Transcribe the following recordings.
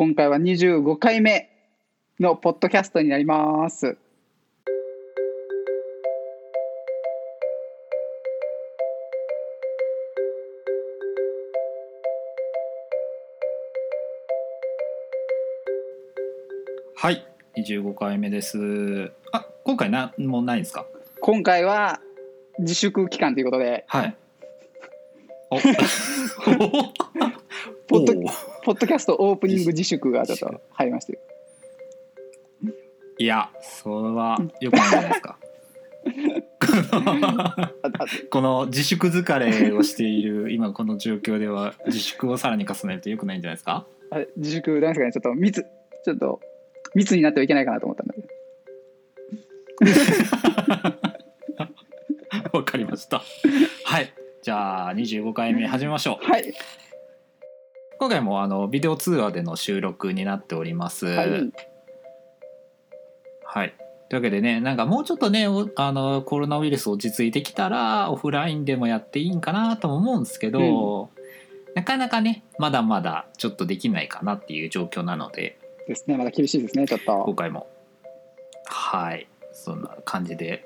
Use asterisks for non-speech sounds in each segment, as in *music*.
今回は25回目のポッドキャストになります。はい25回目です。あ今回なもうないんですか？今回は自粛期間ということで、はい。お *laughs* ポッドおポッドキャストオープニング自粛がちょっと入りまして。いやそれはよくないんじゃないですか *laughs* この自粛疲れをしている今この状況では自粛をさらに重ねるとよくないんじゃないですか？あ自粛なんですかね、ちょっと密、ちょっと密になってはいけないかなと思ったんだけど。*laughs* わかりましたはいじゃあ25回目始めましょうはい。今回もあのビデオ通話での収録になっております。はい。はい。というわけでね、なんかもうちょっとね、おあのコロナウイルス落ち着いてきたら、オフラインでもやっていいんかなとも思うんですけど、なかなかね、まだまだちょっとできないかなっていう状況なので、ですね、まだ厳しいですね、ちょっと。今回も、はい、そんな感じで、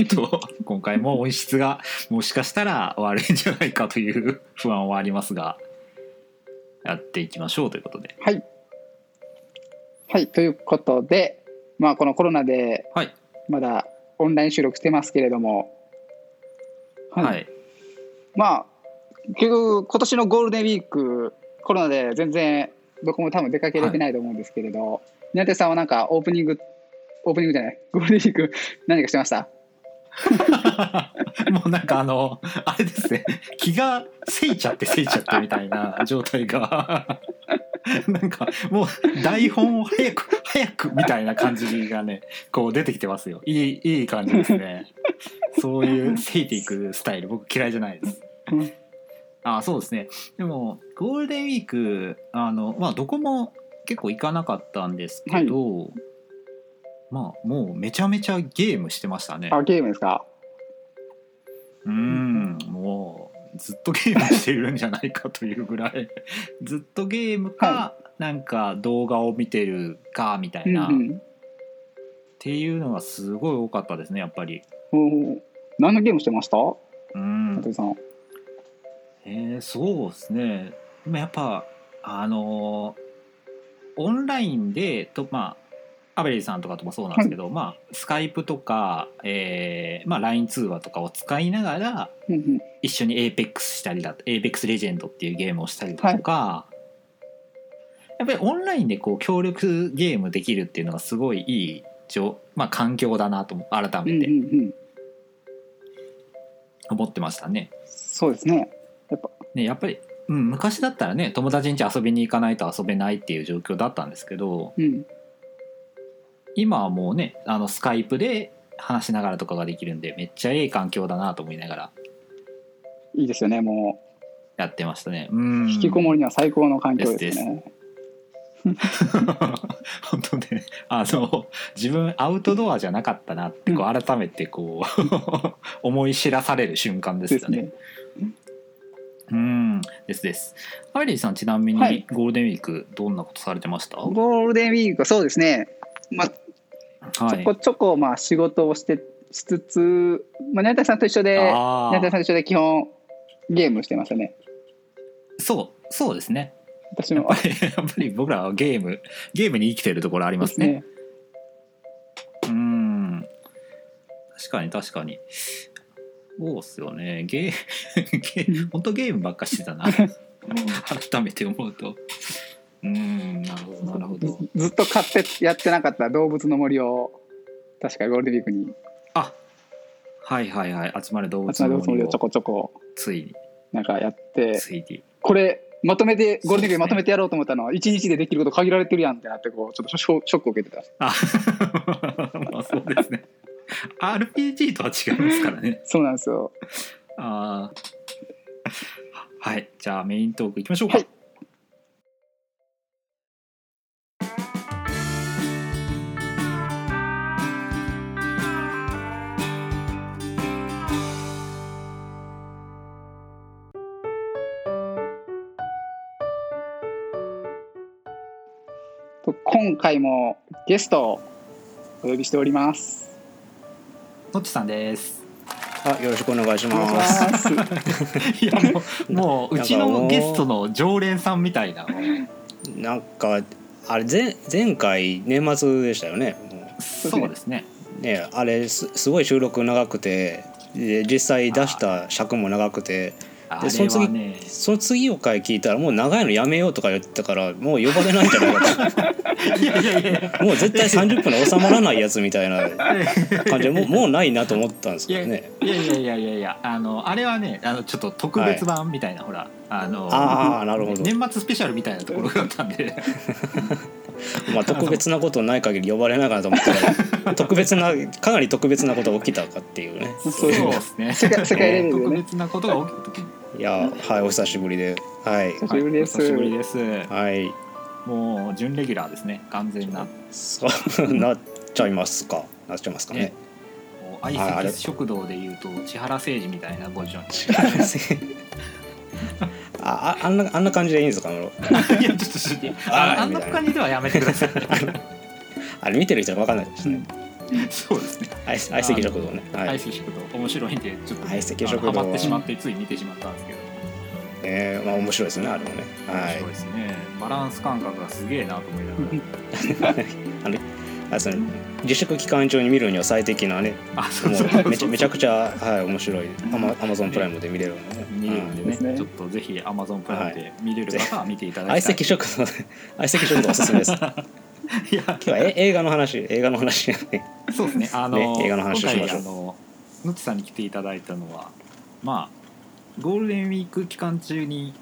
*laughs* 今回も音質がもしかしたら悪いんじゃないかという不安はありますが、やっていきましょうということで。はい。はい、ということで、まあ、このコロナではい。まだオンライン収録してますけれども、はい。まあ、結局、今年のゴールデンウィーク、コロナで全然どこも多分出かけれてないと思うんですけれど、宮手さんはなんかオープニング、オープニングじゃない、ゴールデンウィーク、何かしてました？*laughs* もうなんかあのあれですね。気がせいちゃってせいちゃってみたいな状態が。*laughs* なんかもう台本を早く早くみたいな感じがねこう出てきてますよ。いいいい感じですね。そういうせいていくスタイル。僕嫌いじゃないです。うん。あそうですね。でもゴールデンウィークあのまあどこも結構行かなかったんですけど、まあもうめちゃめちゃゲームしてましたね。あ、ゲームですか？うん。もうずっとゲームしてるんじゃないかというぐらい。*laughs* ずっとゲームか、はなんか動画を見てるかみたいな、っうんうん。ていうのがすごい多かったですねやっぱり。何のゲームしてました？うん。さん。えーそうですね。でもやっぱあのーオンラインでとまあアベリーさんとかともそうなんですけど、まあスカイプとか、えーまあ、LINE 通話とかを使いながらうんうん一緒に APEX したりだと APEX レジェンドっていうゲームをしたりだとか、やっぱりオンラインでこう協力ゲームできるっていうのがすごいいいじょ、まあ、環境だなとも改めてうん。思ってましたね。そうですね。やっぱ、ねやっぱり、うん、昔だったらね友達ん家遊びに行かないと遊べないっていう状況だったんですけどうん。今はもうねあのスカイプで話しながらとかができるんでめっちゃいい環境だなと思いながらいいですよね、もやってましたね。うう。ん引きこもりには最高の環境ですね。*laughs* 本当ねあの自分アウトドアじゃなかったなってこう改めてこう *laughs* 思い知らされる瞬間でですすよね。ね。うんですです。アイリーさんちなみはいにゴールデンウィークどんなことされてました、ゴールデンウィークはそうですね。まあ、ちはいょこちょこまあ仕事をしてしつつ、まあ、宮田さんと一緒で、あ宮田さんーと一緒で基本ゲームしてましたね。そうそうですね。私もやっぱ。り *laughs* やっぱり僕らはゲームゲームに生きてるところありますね。。うん確かに確かにそうっすよねゲー *laughs* ゲー本当ゲームばっかしてたな *laughs* 改めて思うとうんなるほどなるほど。ずっと買ってやってなかった動物の森を、確かゴールデンウィークに。あはいはいはい。集まる動物の森を。ちょこちょこ。ついに。なんかやって、ついに。これ、まとめて、ゴールデンウィークまとめてやろうと思ったの。は、1日でできること限られてるやんってなって、こう、ちょっとショックを受けてた。あ *laughs* まあそうですね。RPG とは違いますからね。そうなんですよ。あー。はい。じゃあメイントークいきましょうか、はい今回もゲストをお呼びしております。のっちさんです。あ、よろしくお願いします。します。いやもうもううちのゲストの常連さんみたいな。なんかあれ前前回年末でしたよね。もそうですね。うねあれすすごい収録長くて、で実際出した尺も長くて、あれその次はね。その次の回聞いたらもう長いのやめようとか言ってたからもう呼ばれないんじゃないかいやいやいやいや。と。もう絶対30分で収まらないやつみたいな *laughs* 感じでもうもうないなと思ったんですけどね。いやいやいやいやいやあのあれはねあのちょっと特別版みたいな、ほらあのああなるほど。年末スペシャルみたいなところがあったんで *laughs* まあ特別なことない限り呼ばれないかなと思ったら *laughs* 特別なかなり特別なことが起きたかっていうね。そうですね世界世界レベルで特ね。別なことが起きた時にいやはいお久しぶりで。はい。久しぶりです。はいお久しぶりです。はい。もう準レギュラーですね。完全な。もそうなっちゃいますか。なっちゃいますかね。食堂でいうと千原誠二みたいなポジション。にあああんなあんな感じでいいんですかいやちょっとああんな感じではやめてください。あれ見てる人は分かんないですね。*laughs* そうですね相相席食堂ね。はい。相席食堂面白いんでちょっと、相席食堂ハマってしまってつい見てしまったんですけどえー、まあ面白いですねあれもね。は面白いですね、バランス感覚がすげえなと思いながらい。*laughs* あれ？あその自粛期間中に見るには最適なね。あそうもそうそううめちゃめちゃくちゃはい面白いアマアマゾンプライムで見れるのね。見れるんでね,、ですねちょっとぜひ Amazon プライムで見れる方は見ていただ相きたい席食堂相席食堂おすすめです。*laughs* 今 *laughs* いや日はえ映画の話映画の話ね。そうですね。あのね映画の話をしましょう。今回あののっちさんに来ていただいたのはまあゴールデンウィーク期間中に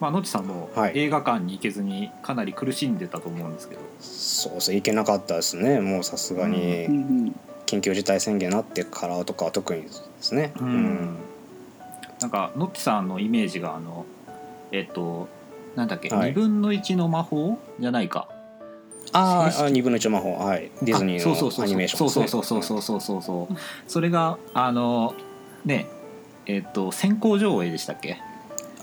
まあのっちさんもはい。映画館に行けずにかなり苦しんでたと思うんですけど、そうそう行けなかったですね。もうさすがにうん。うん緊急事態宣言になってからとかは特にですね。うん。なんかのっちさんのイメージがあのえっとなんだっけ、はい。2分の1の魔法？じゃないかああ二分の一魔法。はい。ディズニーのアニメーションそうそうそうそうそうそうそうそれがあのねえっと先行上映でしたっけ？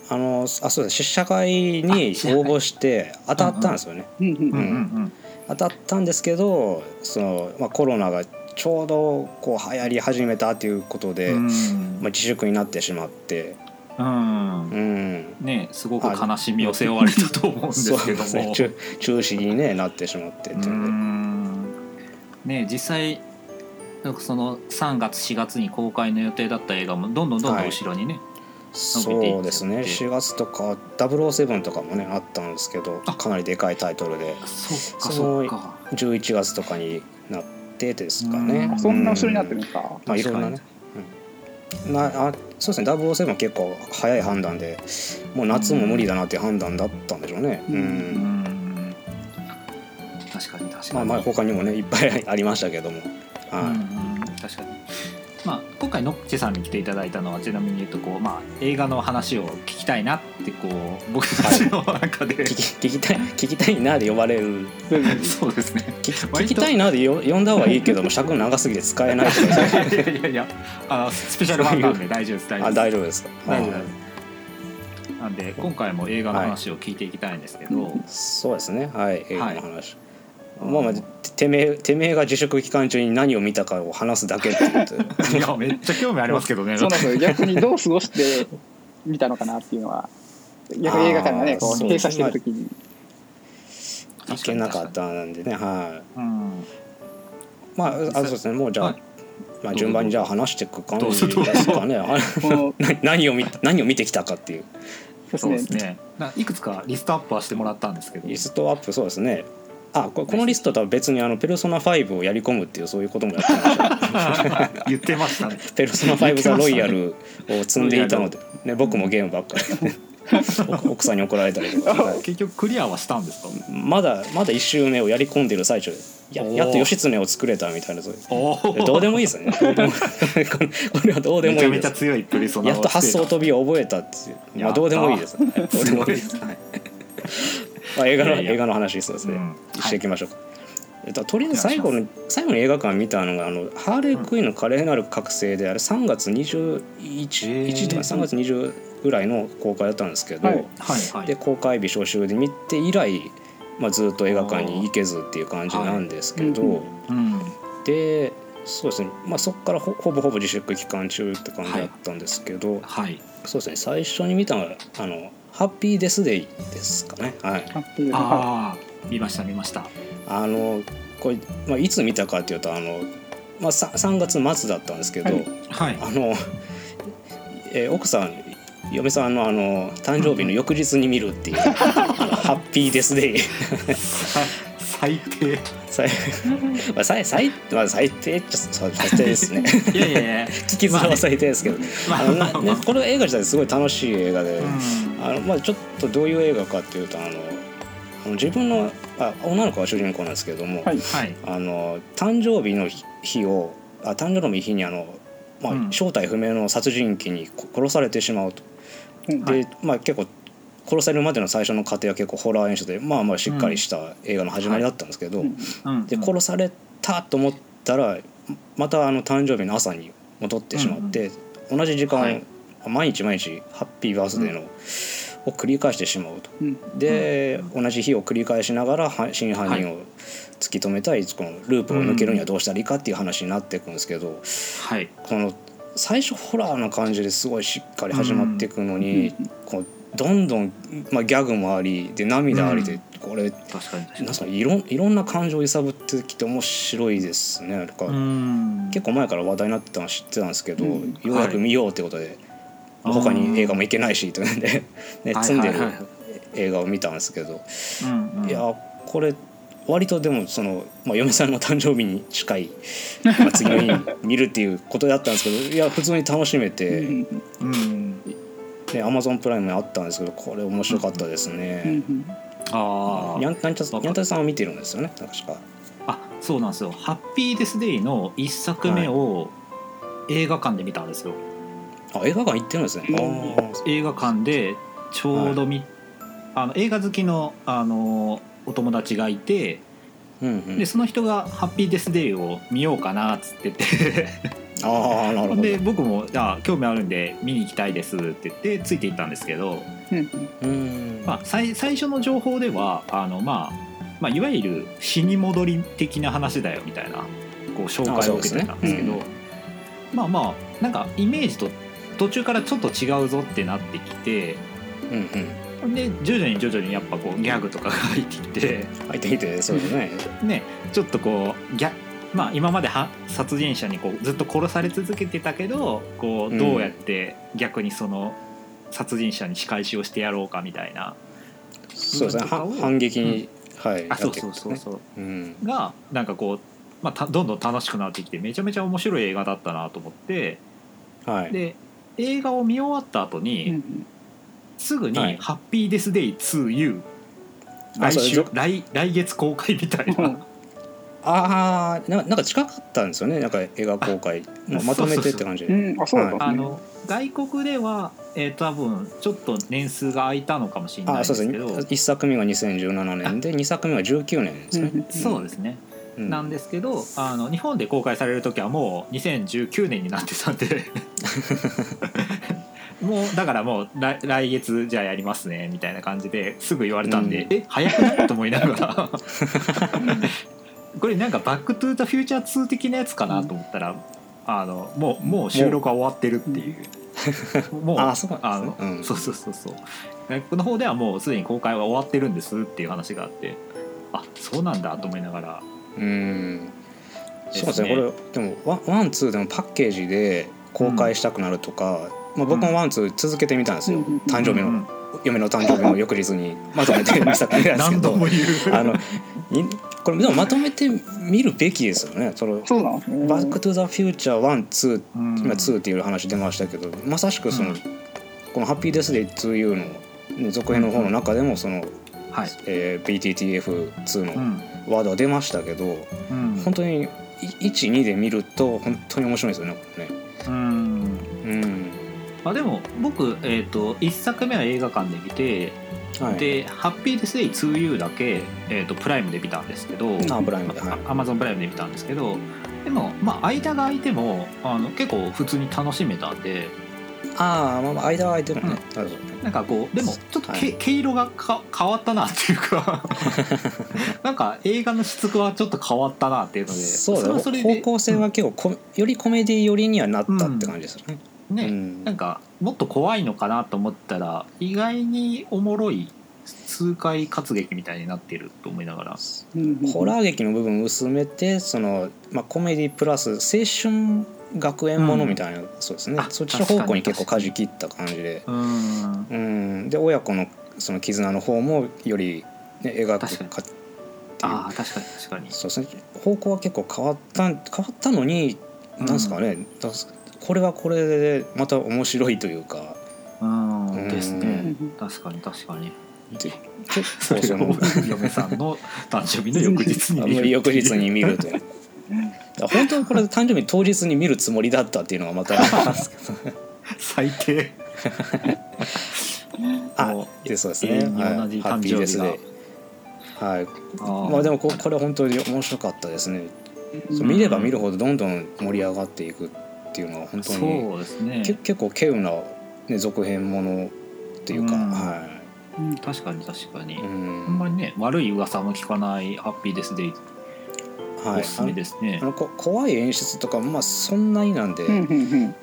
あのあそうです試写会に応募して当たったんですよね。うんうん。うんうん当たったんですけどその、まあ、コロナがちょうどこう流行り始めたということで、うん。まあ、自粛になってしまって、うん。うん、ねすごく悲しみを背負われたと思うんですけども。ですね。中中止に、ね、なってしまってってね実際なんかその3月4月に公開の予定だった映画もどんどんどんどん後ろにね、そうですね伸びていっちゃって。4月とか007とかもねあったんですけどあ。かなりでかいタイトルで。そっかそそっか11月とかになってですかね。うん。そんな後ろになってるんですか？まあいろんなね、うん。なあそうですね007結構早い判断でもう夏も無理だなっていう判断だったんでしょうね、ううん。んうん。確かに確かに。まあまあ他にもねいっぱいありましたけども、うんはいうん確かにまあ今回のっちさんに来ていただいたのはちなみに言うとこう、まあ、映画の話を聞きたいなってこう僕たちの中で、*laughs* 聞き聞きたい聞きたいなで呼ばれる。*laughs* そうですね。聞きたいなでよ呼んだ方がいいけども尺長すぎて使えないとか *laughs* いやいやいやあのスペシャル版なんで大丈夫です大丈夫あです。大丈夫ですか？大丈夫はい。ですなんで今回も映画の話を聞いていきたいんですけど、そうですね。はい。映画の話、まあまあててめえてめえが自粛期間中に何を見たかを話すだけって言っていやめっちゃ興味ありますけどねそうなんですよ。逆にどう過ごして見たのかなっていうのは。逆に映画館がね、こう閉鎖してる時に。いけなかったんでねはいうんまあ、あそうですね、もうじゃあ、はいまあ、順番にじゃあ話していく感じですかね。*laughs* *laughs* 何を見何を見てきたかっていう。そうですね。いくつかリストアップはしてもらったんですけどリストアップ、そうですね。あ、ここのリストとは別にあのペルソナ5をやり込むっていうそういうこともやってました。*laughs* 言ってましたね。ペルソナ5ザロイヤルを積んでいたので、ね、僕もゲームばっかり。奥 *laughs* 奥さんに怒られたりとか、は *laughs* い結局クリアはしたんですか？まだまだ1周目をやり込んでる最中で。ややっと義経を作れたみたいな。そういうどうでもいいですね。どうでもこれはどうでもいいやっと発想飛びを覚えたっていう。まあどうでもいいです。はいどうすでもいいです。ごいまあ映画のいやいや。映画の話そうですね。うん。していきましょう。えっととりあえず最後の最後に映画館見たのがあのハーレークイーンの華麗なる覚醒であれ3月21日とか3月20ぐらいの公開だったんですけど、はい。はい。はい。で公開日初週で見て以来まあ、ずっと映画館に行けずっていう感じなんですけど、はい。うん。でそうですね、まあ、そこからほほぼほぼ自粛期間中って感じだったんですけど、はい。そうですね。最初に見たのはあの「ハッピーデスデイ」ですかね。はい、ハッピーはああ見ました見ました。あのこれ、まあ、いつ見たかっていうとあの、まあ、さ 3, 月末だったんですけど、はい。はい。あの、えー奥さん嫁さんのあの誕生日の翌日に見るっていう「あ *laughs* のハッピーデスデイ」最低。最まあ最最まあ最低っちゃ最最低ですね。いやいやいや。*laughs* 聞きづらは最低ですけど、まああのなまあ。まあね、これ映画自体すごい楽しい映画で、うんあのまあ、ちょっとどういう映画かっていうとあの自分のあ女の子が主人公なんですけども、はい。はい。あの誕生日の日日をあ誕生日の日にあの、まあうん。正体不明の殺人鬼にこ殺されてしまうと。うん。で、まあ、結構殺されるまでの最初の過程は結構ホラー演出でまあまあしっかりした映画の始まりだったんですけど、で殺されたと思ったらまたあの誕生日の朝に戻ってしまって、同じ時間を、はい毎日毎日ハッピーバースデーの、を繰り返してしまうと。うん。で、同じ日を繰り返しながらは真犯人を突き止めたいこのループを抜けるにはどうしたらいいかっていう話になっていくんですけど、はい。この最初ホラーな感じですごいしっかり始まっていくのに、こうどんどん、まあ、ギャグもありで涙ありで、うん。これ確かになんかいろんいろんな感情を揺さぶってきて面白いですねなんか、うん。結構前から話題になってたのは知ってたんですけど、うん。ようやく見ようってことで、はい他に映画も行けないしというんで、*laughs* ね、はい積んでるはいはい映画を見たんですけど、いやこれ割とでもその、まあ、嫁さんの誕生日に近い、*laughs* まあ、次の日に見るっていうことだったんですけどいや普通に楽しめて、うんうん。で Amazon プライムにあったんですけどこれ面白かったですうんうね。ん。あー。にゃんたにゃんたさんは見てるんですよね確か。あそうなんですよ「ハッピーデスデイ」の一作目を映画館で見たんですよ、あ映画館行ってるんですね。映画館でちょうどみ、あの映画好きのあのお友達がいてうんうん。でその人が「ハッピーデスデイ」を見ようかなっつってて。*laughs* ああなるほど。で僕も「あ興味あるんで見に行きたいです」って言ってついていったんですけど、うんうん。まあ、最最初の情報ではあの、まあ、まあいわゆる死に戻り的な話だよみたいなこう紹介を受けてたんですけど。あそうでまあまあなんかイメージと途中からちょっと違うぞってなってきてうんうんで徐々に徐々にやっぱこうギャグとかが入ってきて入ってきてそうですね。ねちょっとこうギャまあ今までは殺人者にこうずっと殺され続けてたけどこううんどうやって逆にその殺人者に仕返しをしてやろうかみたいな、そうですね。反撃に、はいあそうそうそうそううんがなんかこう、まあ、たどんどん楽しくなってきてめちゃめちゃ面白い映画だったなと思ってはい。で映画を見終わった後うに、ん。すぐにはい「ハッピーデスデイ 2U」来週来来月公開みたいな、ああななんか近かったんですよねなんか映画公開。ままとめてって感じで。外国では、えー、多分ちょっと年数が空いたのかもしれないんであそうですすけどね。1作目が2017年で2作目が19年ですね。そうですね、うんなんですけどあの日本で公開される時はもう2019年になってたんで。*laughs* もうだからもう来来月じゃあやりますねみたいな感じですぐ言われたんで、うん。え早くない？と思いながら。*laughs* これなんか「バック・トゥ・ザ・フューチャー2」的なやつかなと思ったら、あのもうもう収録は終わってるっていう。もうあそうねあのうん。そうそうそうそう。外国の方ではもうすでに公開は終わってるんですっていう話があってあそうなんだと思いながらうん。そうですね。これでもワンワンツーでもパッケージで公開したくなるとか、まあ、僕もワンツー続けてみたんですよ、うん誕生日の、うん嫁の誕生日の翌日にまとめて見せたんですけどあのにこれでもまとめて見るべきですよね。そのそうなんですね。バック・トゥ・ザ・フューチャー1、2、うん。今2っていう話出ましたけど、まさしくその、うん。この「ハッピーデスデイ 2U の」ね続編の方の中でもその、はい、えー BTTF2 のうん。ワードが出ましたけど、うん。本当に12で見ると本当に面白いですよねこれね。うん。うん。あでも僕、えー、と1作目は映画館で見て、はい、で「ハッピーデスデイ 2U」だけ、えー、とプライムで見たんですけどあプライムではい。アマゾンプライムで見たんですけどでもまあ間が空いてもあの結構普通に楽しめたんでああまあまあ間は空いてるのね、なるほどね。なんかこうでもちょっとけ、はい毛色がか変わったなっていうか。*laughs* なんか映画の質はちょっと変わったなっていうので。そうだそれで方向性は結構こよりコメディ寄りにはなったって感じですよね、ね、うん。なんかもっと怖いのかなと思ったら意外におもろい痛快活劇みたいになってると思いながら。ホラー劇の部分を薄めてその、まあ、コメディプラス青春学園ものみたいな、そうですね。あそっちの方向に結構舵切った感じで、うん。うん、で親子のその絆の方もより、ね、描く確かっていう。ああ確かに確かに。そうですね。方向は結構変わった変わったのに、うんなんですかね。だこれはこれでまた面白いというか。うん。うん。ですね。うん確かに確かに。で *laughs* 結構その嫁さんの誕生日の翌日に *laughs* 翌日に見るという。だから本当はこれ誕生日当日に見るつもりだったっていうのがまた最低。*laughs* あもでそうですね、同じ誕生で、はい、まあでもここれ本当に面白かったですね、そう見れば見るほどどんどん盛り上がっていくっていうのは本当にそうですね。け結構稀有な、ね、続編ものっていうか、うん。は確かに確かに、い、うあんんまりね悪い噂も聞かないハッピーですデイはいおすすめですね。あのこ怖い演出とかまあそんなになんで、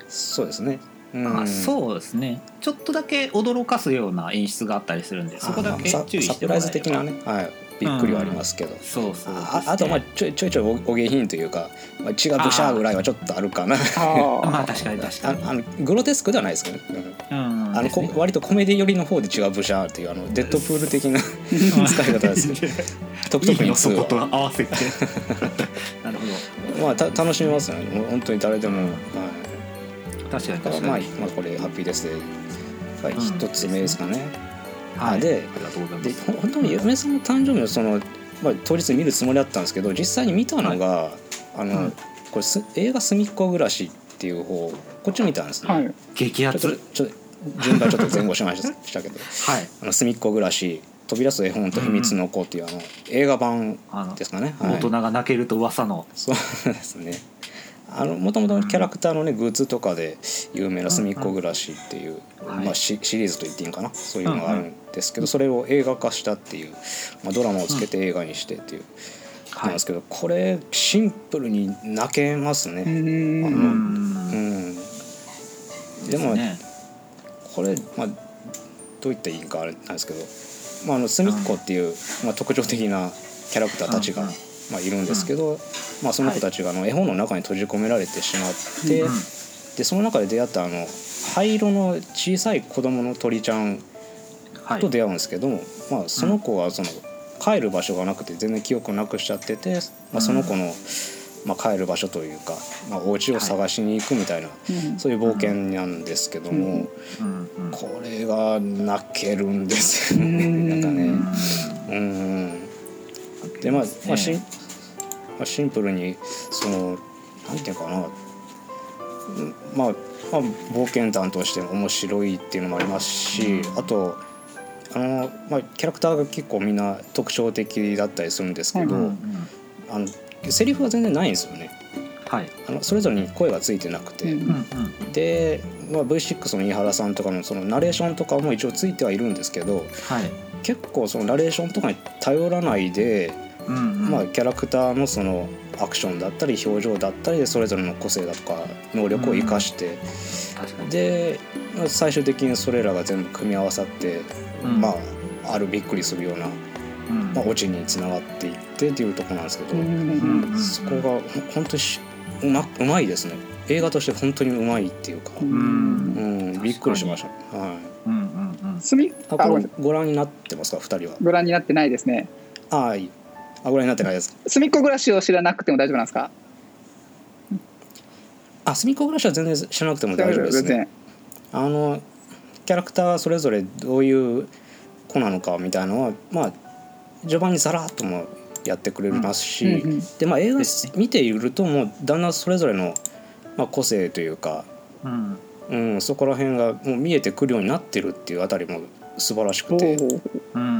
そうですね、うん。まあそうですね。ちょっとだけ驚かすような演出があったりするんでそこだけ注意サプライズしてもらえれば。的なね、はい、びっくりはありますけど、そうそう。ですねああとまあちょいちょいちょいおお下品というか、まあ、血がブシャーぐらいはちょっとあるかな。*laughs* まあ確かに確かに。ああのグロテスクではないですけどね、うん。うん。あのねこ割とコメディ寄りの方で血がブシャーっていうあのデッドプール的な使い方ですけど特特に2よそことは合わせて。*laughs* なるほまあた楽しめますよね。もう本当に誰でも、はい、ど確かに。だからまあ、まあ、これハッピーですで、はい。つ目ですかね、はい。でありがとうございでます。ほ本当に嫁さんの誕生日のその、まあ、当日見るつもりだったんですけど実際に見たのが、あの、うんこれす映画「すみっこ暮らし」っていう方こっち見たんですね、はい。激アちょっとツちょっと順番ちょっと前後しましたしたけど。*laughs* はい「あのすみっこ暮らし」「飛び出す絵本と秘密の子」っていうあの映画版ですかね、はい。大人が泣けると噂の。そうですねあのもともとキャラクターのねグッズとかで有名な「すみっこ暮らし」っていう、はい。まあ、シシリーズと言っていいんかな？そういうのがあるんですけど、それを映画化したっていう、まあ、ドラマをつけて映画にしてっていう、なんですけどこれシンプルに泣けますね。うん。あのうん。でもね。これ、まあ、どう言っていいかあれなんですけど、まあ、あの隅っこっていう、まあ、特徴的なキャラクターたちが、まあ、いるんですけど、まあ、その子たちがあの絵本の中に閉じ込められてしまって、うん。でその中で出会ったあの灰色の小さい子供の鳥ちゃんはい。と出会うんですけども、まあ、その子はその帰る場所がなくて全然記憶をなくしちゃってて、まあ、その子の、まあ、帰る場所というか、まあ、お家を探しに行くみたいな、うんそういう冒険なんですけども。うん。うん。うんこれが泣けるんですよね。うん。なんかね。ううんでまあ、まあ、シンねまあシンプルにそのなんていうかな。うんまあ、まあ、冒険団として面白いっていうのもありますし、あとあの、まあ、キャラクターが結構みんな特徴的だったりするんですけど、うんうんうん。あのセリフが全然ないんですよね。はい。あのそれぞれに声がついてなくて、うんうんうん。で、まあ、V6 の飯原さんとかのそのナレーションとかも一応ついてはいるんですけどはい。結構そのナレーションとかに頼らないで、うんうんまあ、キャラクターのそのアクションだったり表情だったりでそれぞれの個性だとか能力を生かして、でまあ最終的にそれらが全部組み合わさって、うん。まああるびっくりするような、うん。まあ、オチにつながっていってっていうところなんですけど、うんうんうんそこがほ本当にしうまうまいですね。映画として本当にうまいっていうか、ううんうん、びっくりしました。はい。うんうんうん。すみあこれあご覧になってますか？二人は。ご覧になってないですね。あはいい。あご覧になってないですか？すみっこ暮らしを知らなくても大丈夫なんですか？あすみっこ暮らしは全然知らなくても大丈夫ですね。あのキャラクターそれぞれどういう子なのかみたいなのはまあ序盤にさらっともやってくれますし、うんうんでまあ映画見ているともうだんだんそれぞれの、まあ、個性というか、うん。うん、そこら辺がもう見えてくるようになってるっていうあたりも素晴らしくて、うん、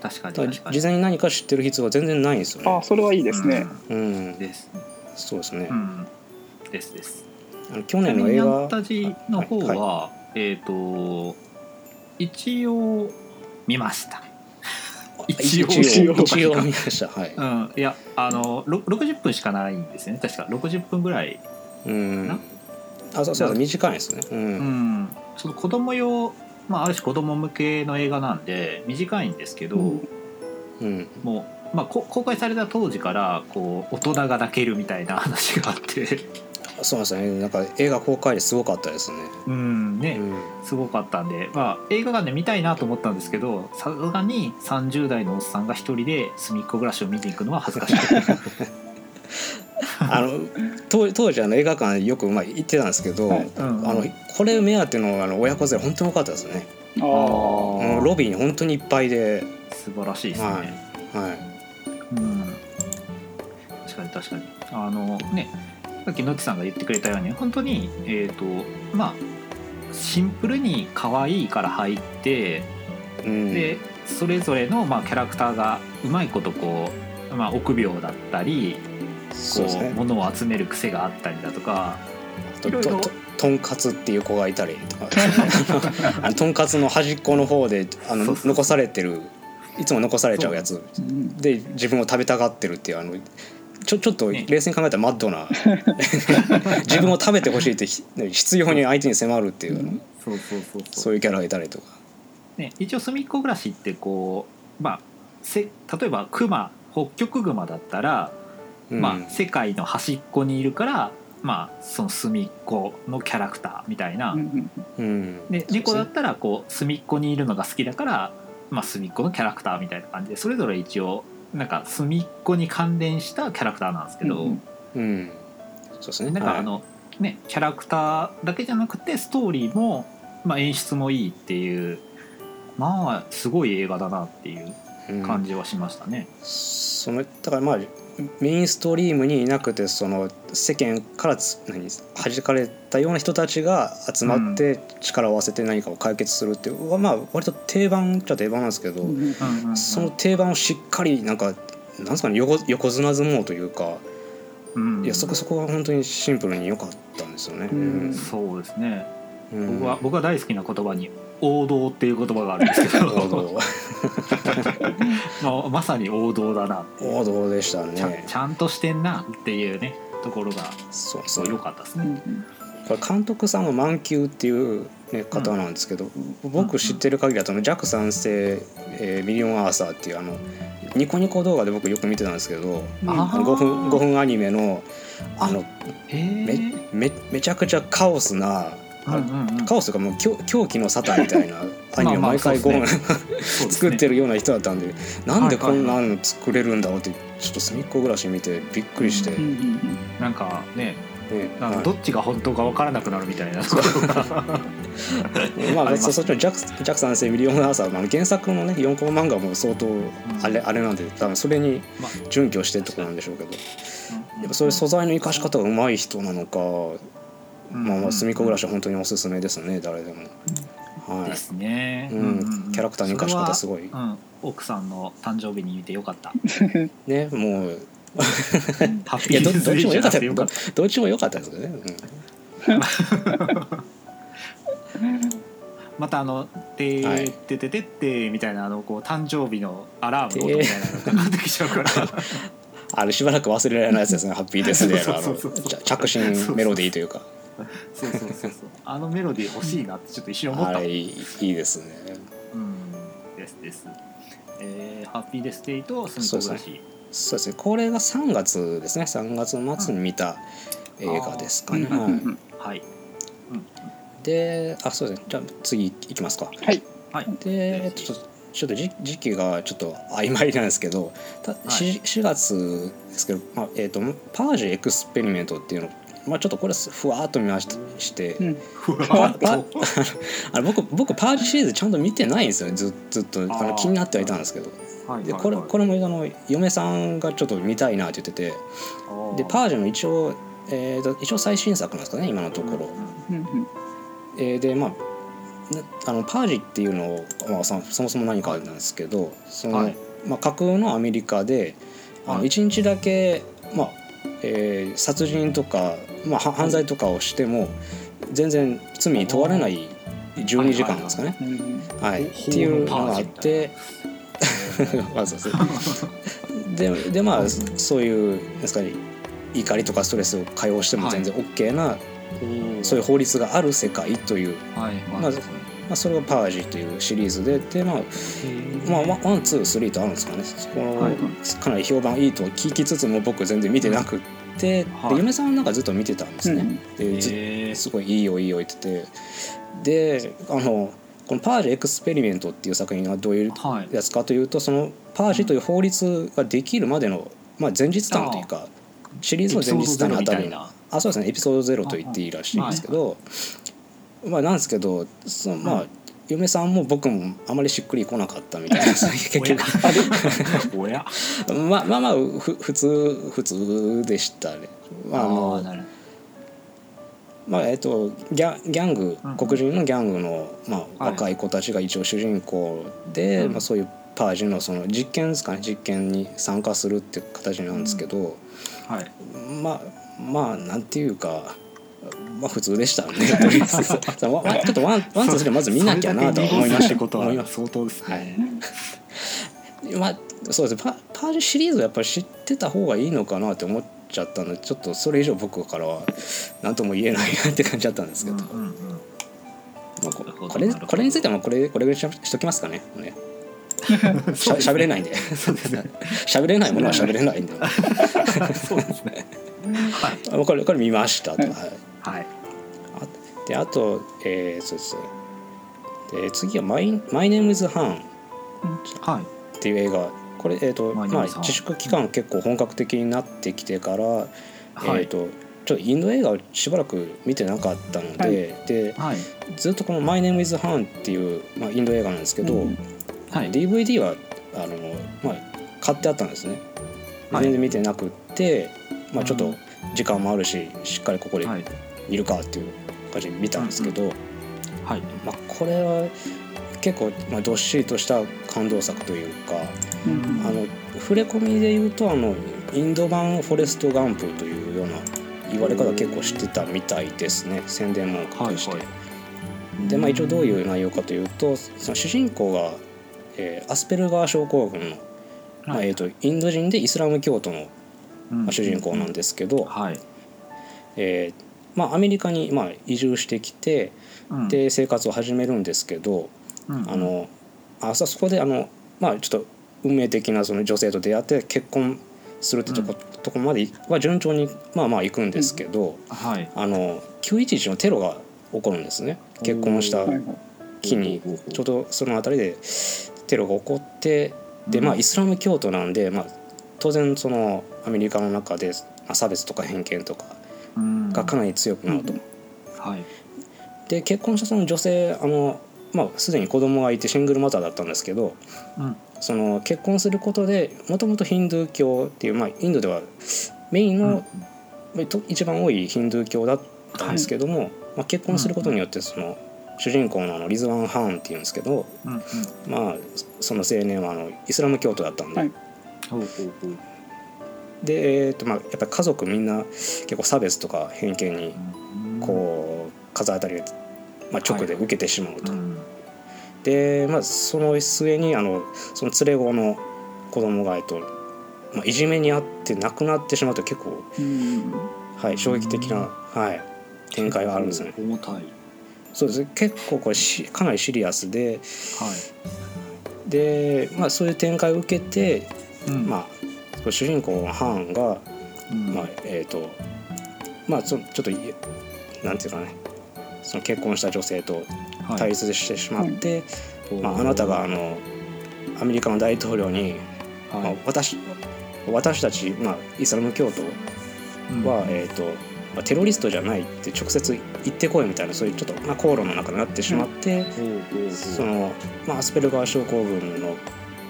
確かに確かに。事前に何か知ってる必要は全然ないんですよね。うあそれはいいですね。うん、です。そうですね。うん。ですです。あの去年の映ニャン画タジの方は、えっ、と一応見ました。一応一応。見ました。はい。うん、いやあのろ60分しかないんですよね。確か60分ぐらい。うん。な？あそうそう短いですね。ううんん。その子供用まあある種子供向けの映画なんで短いんですけど、うん。うん。もう、まあ、こ公開された当時からこう大人が泣けるみたいな話があって。そうですよね。なんか映画公開ですごかったですね。うんね、うん。すごかったんで、まあ、映画館で見たいなと思ったんですけどさすがに30代のおっさんが一人で隅っこ暮らしを見に行くのは恥ずかしい *laughs* *laughs* あの当当時あの映画館よくまあ行ってたんですけど、はい。うん。あのこれ目当てのあの親子連れ本当に多かったですね。ああロビーに本当にいっぱいで。素晴らしいですね、はい。はい。うん。確かに確かに。あのねさっきのっちさんが言ってくれたように本当にえっ、とまあシンプルに可愛いから入って、うん。でそれぞれの、まあ、キャラクターがうまいことこう、まあ、臆病だったりこう、物を集める癖があったりだとかととととんかつっていう子がいたりとか。*laughs* とんかつの端っこの方であの残されてるいつも残されちゃうやつ。うんで自分を食べたがってるっていうあのちょちょっとね。冷静に考えたらマッドな。*laughs* 自分を食べてほしいってひ必要に相手に迫るっていう、うんそうそうそう。そそうういうキャラがいたりとか。ね、一応隅っこ暮らしってこうまあせ例えばクマ北極熊だったら、うんまあ、世界の端っこにいるから、まあ、その隅っこのキャラクターみたいな、うんうんで猫だったらこう隅っこにいるのが好きだから、まあ、隅っこのキャラクターみたいな感じでそれぞれ一応なんか隅っこに関連したキャラクターなんですけど、うんうん。そうですね。なんかあの、ねキャラクターだけじゃなくてストーリーも、まあ、演出もいいっていうまあすごい映画だなっていううん。感じはしましたね。そのだからまあメインストリームにいなくてその世間からつ何弾かれたような人たちが集まって力を合わせて何かを解決するっていう、まあ割と定番っちゃ定番なんですけど、うんうんうんうん。その定番をしっかりなんかなんですかね横横綱相撲というか、うん。いやそこそこは本当にシンプルに良かったんですよね。うん。そうですね、うん。僕は僕は大好きな言葉に「王道」っていう言葉があるんですけど。*laughs* 王道。*laughs* まあ、まさに王道だな王道でしたちゃね。ちゃんとしてんなっていうねところがそうそう。良かったですね。うんこれ監督さんは満球っていう、ね、方なんですけど、僕知ってる限りだとジャック三世、えーミリオンアーサーっていうあのニコニコ動画で僕よく見てたんですけどうん。ああの5分5分アニメのあのめめめちゃくちゃカオスな、うんうんうんカオスというかもう狂狂気の沙汰みたいなアニメを毎回5まね。*laughs* 作ってるような人だったんでなんでこんはいなの作れるんだろうってちょっと隅っこ暮らし見てびっくりして、うんうんなんかねねあのはい。どっちが本当か分からなくなるみたいな。ところがまあ、ありますそそっちのジャックジャックミリオンアーサー、まあ、原作のね4コマ漫画も相当あれ,、あれなんで多分それにまあ。準拠してってことなんでしょうけど。やうん。っぱそういう素材の生かし方がうまい人なのか、うんまあ、まあ隅っこ暮らしは本当におすすめですね誰でも。はい。ですね、うん。キャラクターの生かし方すごい。うん、奥さんの誕生日に見てよかった。*laughs* ねもう。*laughs* ハッいやどっちも良かった。どっちも良かったですけどね、*laughs* またあの「てはいーてててって」みたいなあのこう誕生日のアラームみたいなのがかかってきちゃうから。うん、あれしばらく忘れられないやつですね。ハッピーデスデーの着信メロディーというか。そうそうそう *laughs* そう *laughs* あのメロディー欲しいなってちょっと一瞬思った。あれいいいいですね。うんですです。えー、ハッピーデスデイとすみこ暮らしそうですね。これが3月ですね。3月末に見た映画ですかね、うんうんはい。うんはいであそうですね。じゃあ次いきますか。はい。はい。でちょっとちょっと時時期がちょっと曖昧なんですけどた、し 4, 月ですけど、まあえー、とパージュエクスペリメントっていうのまあ、ちょっとこれふわーっと見ましたして、うん。ふパわっパと？*laughs* あの僕僕パージュシリーズちゃんと見てないんですよずずっとあの気になってはいたんですけど。はいでこれこれもあの嫁さんがちょっと見たいなって言ってて。でパージュの一応、えー、と一応最新作なんですかね今のところ。えーでまあなあのパージっていうのを、まあ、そそもそも何かなんですけどその、はい。まあ、架空のアメリカであのはい。1日だけ、まあえー殺人とか、まあ、は犯罪とかをしても全然罪に問われない12時間ですかね。うんはい、っ法ていうのがあってでで *laughs* まあそういうですかね怒りとかストレスを解放しても全然 OK な、そういう法律がある世界という、はい。はいまずまあ、それが「パージ」というシリーズでで、まあまあ、 one two three とあるんですかね。この、はい。かなり評判いいと聞きつつも僕全然見てなくって、はい。で嫁さんはなんかずっと見てたんですね。でずへー。すごいいいよいいよ言ってて。であのこの「パージ・エクスペリメント」っていう作品はどういうはいやつかというとそのパージという法律ができるまでの、まあ、前日談というかシリーズの前日談のあたりな。あそうですね。エピソードゼロと言っていいらしいんですけど、まあなんですけどそのまあ、はい嫁さんも僕もあまりしっくりこなかったみたいな *laughs* 結局。*laughs* まあまあまあふ普通普通でしたね。まあ、あのまあえっと、ギャギャングうん。黒人のギャングの、まあ、はい。若い子たちが一応主人公で、うん。まあ、そういうパージのその実験ですかね。実験に参加するっていう形なんですけど、はい。まあまあなんていうか。まあ普通でしたね。とりあえずちょっと one one two three まず見なきゃなとは思いました。ってことは思います。相当ですね、まあそうです。ねパパージシリーズはやっぱり知ってた方がいいのかなって思っちゃったのでちょっとそれ以上僕からは何とも言えないなって感じだったんですけど、うんうんうん。まあ、これこれについてはまあこれこれぐらいししときますかね。ね。*laughs* しゃしゃべれないんで。*laughs* しゃべれないものはしゃべれないんで。そうですね。*laughs* はい。あこれこれ見ましたと、はい、はい。あであと、えーそうです。で次はマイ「マイネームズ・ハン」はい。っていう映画。これ、えーとまあ、自粛期間結構本格的になってきてから、はい。えー、とちょっとインド映画をしばらく見てなかったので,、はい。ではい。ずっとこの「マイネームイズ・ハン」っていう、まあ、インド映画なんですけど、うんはい、DVD はあの、まあ、買ってあったんですね。はい。全然見てなくって、まあ、ちょっとうん。時間もあるししっかりここではい見るかっていう感じで見たんですけど、はい。まあ、これは結構、まあ、どっしりとした感動作というかうんあの触れ込みで言うとあのインド版フォレスト・ガンプというような言われ方結構してたみたいですね。宣伝文句として。はいはでまあ一応どういう内容かというとその主人公が、えーアスペルガー症候群の、まあはい。えー、とインド人でイスラム教徒の、うん。まあ、主人公なんですけど、はい、えーまあ、アメリカに、まあ、移住してきてうん。で生活を始めるんですけど、うんあのあそそこであの、まあ、ちょっと運命的なその女性と出会って結婚するってとこ,、とこまでは順調にまあまあ行くんですけど、はい。あの911のテロが起こるんですね。結婚した日に。ちょうどその辺りでテロが起こってでうん。まあイスラム教徒なんで、まあ、当然そのアメリカの中でまあ差別とか偏見とかうんがかなり強くなると。はい。で結婚したその女性あの、まあ、すでに子供がいてシングルマザーだったんですけどうん。その結婚することでもともとヒンドゥー教っていう、まあ、インドではメインうん。一番多いヒンドゥー教だったんですけども、まあ、結婚することによってその主人公のあのリズワン・ハーンっていうんですけど、うんうん。まあ、その青年はあのイスラム教徒だったんで、はいで、えーとまあ、やっぱり家族みんな結構差別とか偏見にうんこう風当たりを、まあ、直で受けてしまうと。うんで、まあ、その末にあのその連れ子の子供がえっと、まあ、いじめにあって亡くなってしまうと結構、うん。はい、衝撃的な、はい、展開があるんですね。重たい。はいそうです。ね結構これしかなりシリアスで。で、まあ、そういう展開を受けて、うん。まあ、主人公のハーンが、うん。まあえっ、とまあそちょっといなんていうかねその結婚した女性とはい。対立してしまって、おーまあ、あなたがあのアメリカの大統領に、まあはい、私私たち、まあ、イスラム教徒は、えーとまあ、テロリストじゃないって直接言ってこいみたいなそういうちょっと、まあ、口論の中になってしまって、ほうほうほうその、まあ、アスペルガー症候群の、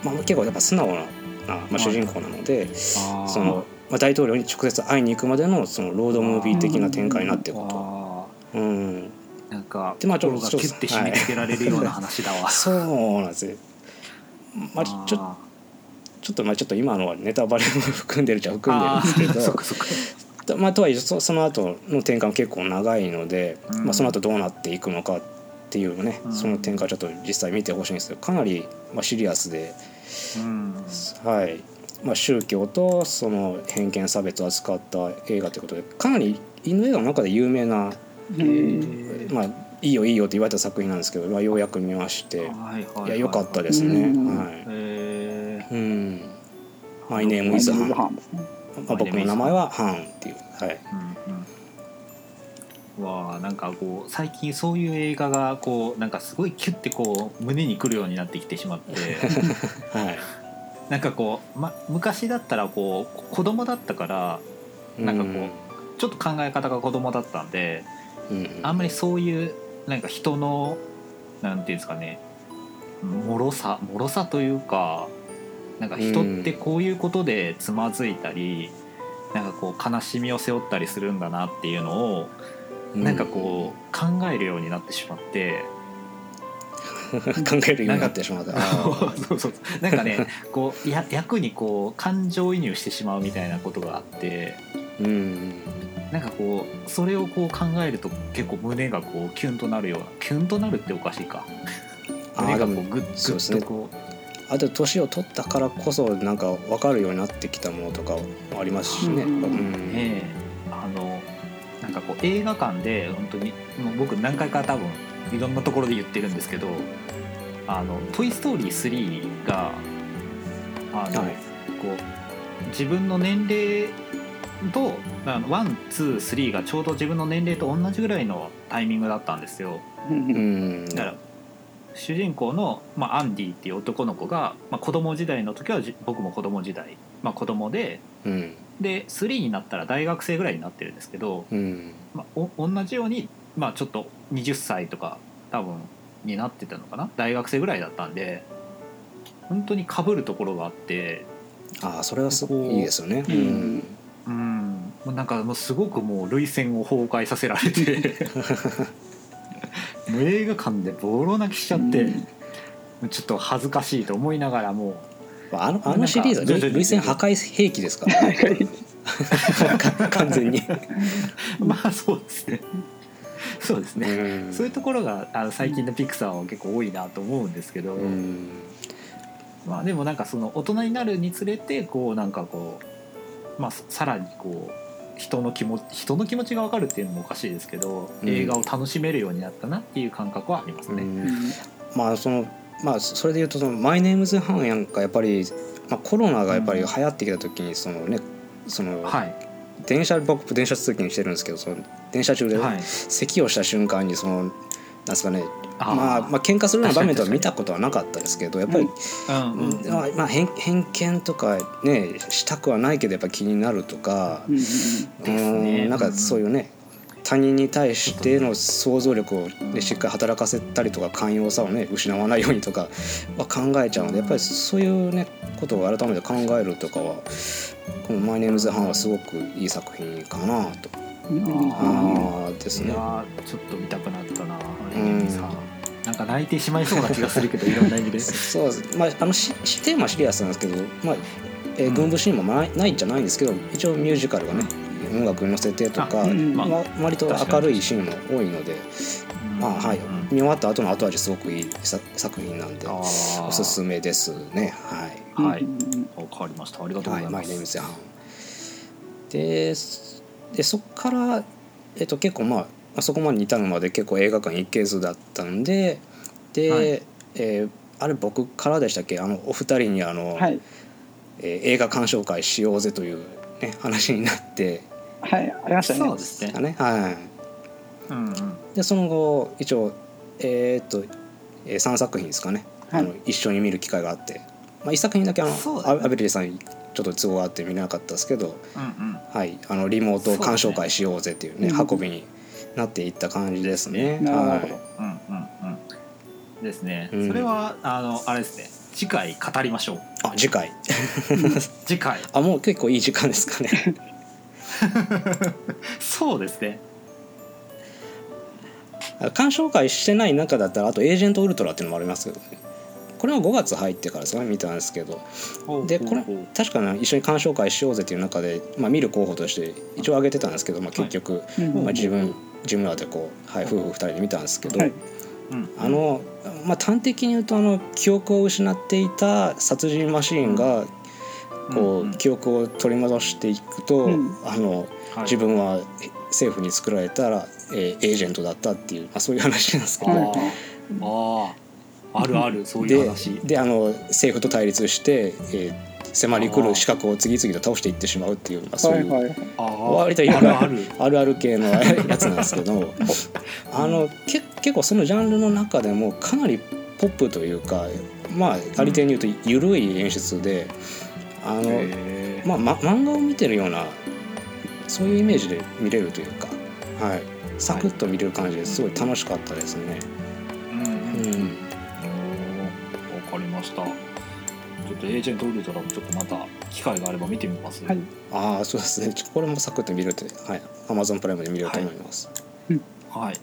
まあ、結構やっぱ素直な、あまあ、主人公なので、そのまあ、大統領に直接会いに行くまでのそのロードムービー的な展開になっていくと。あうん、ーなんかでまあちょ心がキュッて締め付けられるような話だわ。*laughs* そうなんですよ。まあ、ちょあちょっとまあちょっと今のはネタバレも含んでるっちゃ含んでるんですけど。*laughs* まあ、とはいえそその後の展開も結構長いので、うんまあ、その後どうなっていくのかっていうね、うんその展開ちょっと実際見てほしいんですけどかなりまあシリアスで、うんはいまあ、宗教とその偏見差別を扱った映画ということでかなりインド映画の中で有名な、うんまあ、いいよいいよって言われた作品なんですけど、まあ、ようやく見まして、はいや良かったですね。うんはいえうん。My name 水 is ハ Han。ンですね。まあ、僕の名前はハンっていう。はい。わあなんかこう最近そういう映画がこうなんかすごいキュッてこう胸にくるようになってきてしまって *laughs* はい。なんかこう、ま、昔だったらこう子供だったからなんかこうちょっと考え方が子供だったんでうん、うん。あんまりそういうなんか人のなんていうんですかね脆さ脆さというかなんか人ってこういうことでつまずいたり、なんかこう悲しみを背負ったりするんだなっていうのを、なんかこう考えるようになってしまって。うん。考えるように。なってしまった。あそうそうなんかねこうや役にこう感情移入してしまうみたいなことがあって。ーうん。なんかこうそれをこう考えると結構胸がこうキュンとなるようなキュンとなるっておかしいか。あ胸がこうグッグそうですね。ッとこうあと年を取ったからこそなんか分かるようになってきたものとかもありますしね。うん。うん。ねえ。あのなんかこう映画館で本当にもう僕何回か多分いろんなところで言ってるんですけど「あのトイ・ストーリー3が」あの、はいこう自分の年齢と one two three がちょうど自分の年齢と同じぐらいのタイミングだったんですよ。だから主人公の、まあ、アンディっていう男の子が、まあ、子供時代の時はじ僕も子供時代、まあ、子供でうん。で3になったら大学生ぐらいになってるんですけど、うん。まあ、お同じように、まあ、ちょっと20歳とか多分になってたのかな？大学生ぐらいだったんで本当にかぶるところがあってああそれはすごいいいですよね。ううんん。うんもうなんかもうすごくもう涙腺を崩壊させられて *laughs* もう映画館でボロ泣きしちゃって、うんちょっと恥ずかしいと思いながらもあのあのシリーズは涙腺破壊兵器ですからね。*laughs* 完全に。まあそうですねそうですね、うん。そういうところがあの最近のピクサーは結構多いなと思うんですけど、うん。まあでもなんかその大人になるにつれてこうなんかこうまあさらにこう人の気持ち人の気持ちが分かるっていうのもおかしいですけど、うん。映画を楽しめるようになったなっていう感覚はありますね。うん。まあそのまあそれで言うとそのマイネームズハンやんかやっぱり、まあ、コロナがやっぱり流行ってきた時にそのねそのはい電車僕電車通勤してるんですけどその電車中ではい。咳をした瞬間にそのなんですかねまあまあ喧嘩するような場面とは見たことはなかったですけどやっぱり、まあまあ偏偏見とかねしたくはないけどやっぱ気になるとか、うんね。んなんかそういうね他人に対しての想像力を、ね、しっかり働かせたりとか寛容さをね失わないようにとかは考えちゃうのでやっぱりそういうねことを改めて考えるとかはこの「マイ・ネームズ・ハン」はすごくいい作品かなと。うんあーですね。ちょっと見たくなったな、うんさなんか泣いてしまいそうな気がするけどいろんな意味で。そうですまあ、あのししテーマはシリアスなんですけど、まあえーうん軍部シーンもないないんじゃないんですけど一応ミュージカルがね音楽に乗せてとか、あうん。まあ、割と明るいシーンも多いので、まあはい、うん見終わった後の後味すごくいいさ作品なんでおすすめですね。はい。はい。うんうんわかりました。ありがとうごはい、ざいます。マイネームズハン。で、でそこからえっと結構まあまあそこまでに至るまで結構映画館行けずだったんで、で、はい。えーあれ僕からでしたっけ？あのお二人にあの、はい。えー映画鑑賞会しようぜというね話になってはいありましたねそうですねはい。うんうん。でその後一応えーっと、えー、3作品ですかね、はいあの一緒に見る機会があって、まあ、1作品だけあのねアアベレーさんにちょっと都合があって見れなかったですけど、うんうん。はい、あのリモート鑑賞会しようぜっていうねね運びになっていった感じですね。なるほどはいうんうんうん。ですね。うんそれはあのあれですね。次回語りましょう。あ次回次回。*laughs* あもう結構いい時間ですかね。*laughs* そうですね。鑑賞会してない中だったらあとエージェントウルトラっていうのもありますけどね。これは5月入ってからですかね見たんですけど。でこれ確かに一緒に鑑賞会しようぜっていう中で、まあ、見る候補として一応挙げてたんですけど、まあ、結局、うんまあ、自分自分らでこう、はい、夫婦2人で見たんですけど、はい。うん。あの、まあ、端的に言うとあの記憶を失っていた殺人マシーンがこうんう記憶を取り戻していくと、うん。あのはい。自分は政府に作られたら、えーエージェントだったっていう、まあ、そういう話なんですけど、はいあー。あー。あるあるそういうで話。であの政府と対立して、えー迫り来る資格を次々と倒していってしまうっていう、まあ、そういう、はいはい割とあるある。あるある系のやつなんですけど *laughs* あのけ結構そのジャンルの中でもかなりポップというかまあありていに言うと緩い演出であの、まあ、ま漫画を見てるようなそういうイメージで見れるというか、はい、サクッと見れる感じですごい楽しかったですね。うんうんおーわかりました。ちょっとエージェントウルトラもちょっとまた機会があれば見てみます。はい。ああそうですね。ちょこれもサクッと見れるとはい。Amazon プライムで見れると思います。はい。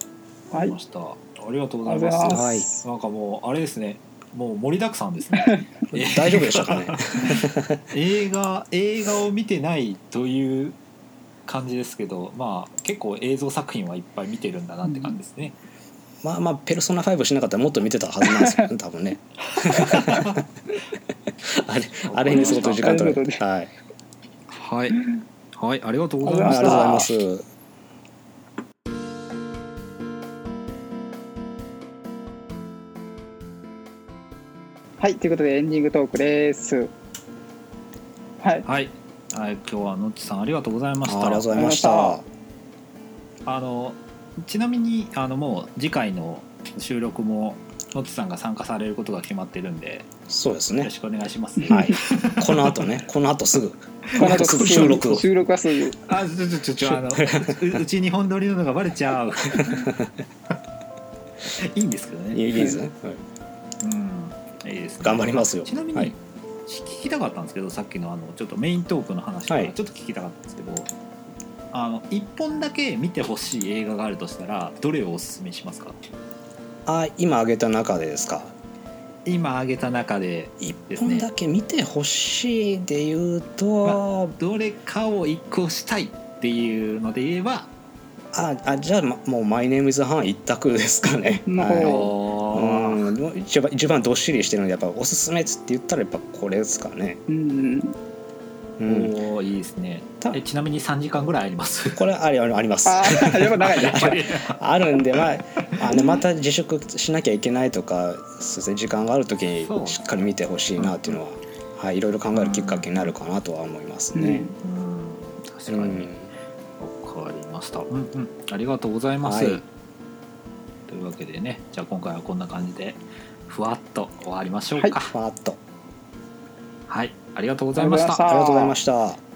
わはい。かりました。ありがとうごあざいます。はい。すなんかもうあれですねもう盛りだくさんですね。*laughs* 大丈夫でしたかね？*laughs* 映画映画を見てないという感じですけどまあ結構映像作品はいっぱい見てるんだなって感じですね、まあまあペルソナ5しなかったらもっと見てたはずなんですよね *laughs* 多分ね。あれあれに相当時間取れてはい。はい。はいありがとうごあざいました。ありがとうございますはいということでエンディングトークです。はい。はい、はい、今日はのっちさんありがとうございました。あありがとうございました。あのちなみにあのもう次回の収録ものっちさんが参加されることが決まってるんでそうですね。よろしくお願いします、はい。この後ね *laughs* この後すぐ。この後すぐ収録を。収録はすぐ。あちょちょちょちょあの *laughs* ううち日本撮りなのがバレちゃう。*laughs* いいんですけどね。いいですね、はい。うんいいですね。頑張りますよ。ちなみに、はい。聞きたかったんですけどさっきのあのちょっとメイントークの話からはい。ちょっと聞きたかったんですけど、あの一本だけ見てほしい映画があるとしたらどれをおすすめしますか？あ今挙げた中でですか？今挙げた中で一ね。本だけ見てほしいで言うと、どれかを一個したいっていうので言えばああじゃあ、まもう「マイネームズハン一択ですかね。*laughs* のはいうん。一番一番どっしりしてるのでやっぱおすすめっつって言ったらやっぱこれですかね。うんうん、おーいいですね。たえちなみに3時間ぐらいあります？これありありあります。ああやっぱ長いね。やっぱりあるんでまあ *laughs* あのまた自粛しなきゃいけないとかそうですね時間がある時にしっかり見てほしいなっていうのは、はい、いろいろ考えるきっかけになるかなとは思いますね。うん。確かに、うん。わかりました。うんうん、ありがとうございます。はいというわけでね、じゃあ今回はこんな感じでふわっと終わりましょうか。はいはい、ファーッとありがとうござい。ありがとうございましたありがとうございました。